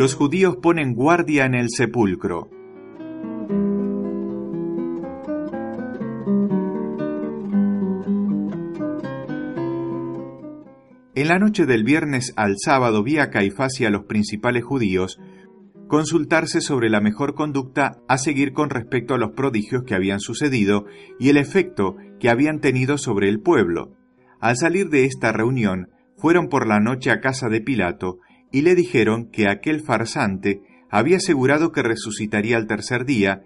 Los judíos ponen guardia en el sepulcro. En la noche del viernes al sábado vi a Caifás y a los principales judíos consultarse sobre la mejor conducta a seguir con respecto a los prodigios que habían sucedido y el efecto que habían tenido sobre el pueblo. Al salir de esta reunión, fueron por la noche a casa de Pilato y le dijeron que aquel farsante había asegurado que resucitaría al tercer día,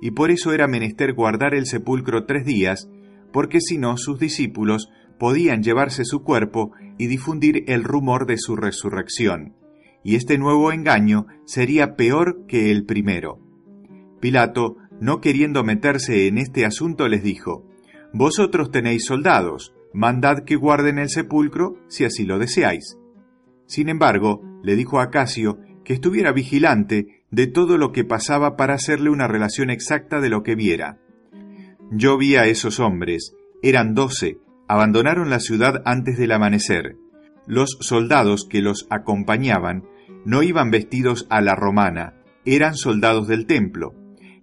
y por eso era menester guardar el sepulcro tres días, porque si no sus discípulos podían llevarse su cuerpo y difundir el rumor de su resurrección, y este nuevo engaño sería peor que el primero. Pilato, no queriendo meterse en este asunto, les dijo, Vosotros tenéis soldados, mandad que guarden el sepulcro si así lo deseáis. Sin embargo, le dijo a Casio que estuviera vigilante de todo lo que pasaba para hacerle una relación exacta de lo que viera. Yo vi a esos hombres, eran doce, abandonaron la ciudad antes del amanecer. Los soldados que los acompañaban no iban vestidos a la romana, eran soldados del templo.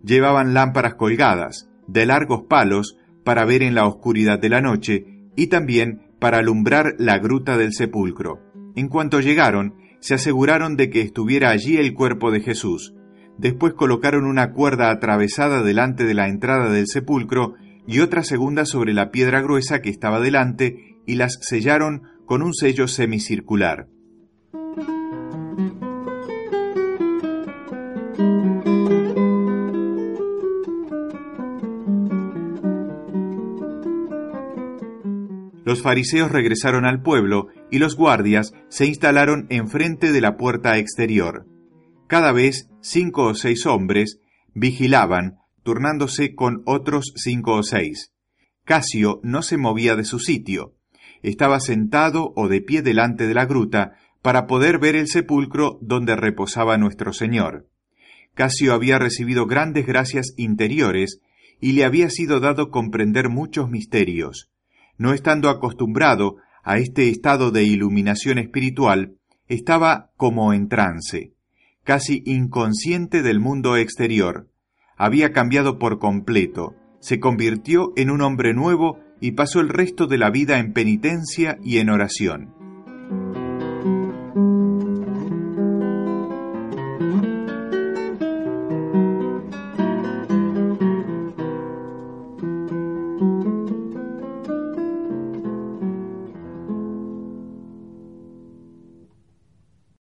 Llevaban lámparas colgadas, de largos palos, para ver en la oscuridad de la noche y también para alumbrar la gruta del sepulcro. En cuanto llegaron, se aseguraron de que estuviera allí el cuerpo de Jesús. Después colocaron una cuerda atravesada delante de la entrada del sepulcro y otra segunda sobre la piedra gruesa que estaba delante y las sellaron con un sello semicircular. Los fariseos regresaron al pueblo y los guardias se instalaron enfrente de la puerta exterior. Cada vez cinco o seis hombres vigilaban, turnándose con otros cinco o seis. Casio no se movía de su sitio. Estaba sentado o de pie delante de la gruta para poder ver el sepulcro donde reposaba nuestro Señor. Casio había recibido grandes gracias interiores y le había sido dado comprender muchos misterios no estando acostumbrado a este estado de iluminación espiritual, estaba como en trance, casi inconsciente del mundo exterior. Había cambiado por completo, se convirtió en un hombre nuevo y pasó el resto de la vida en penitencia y en oración.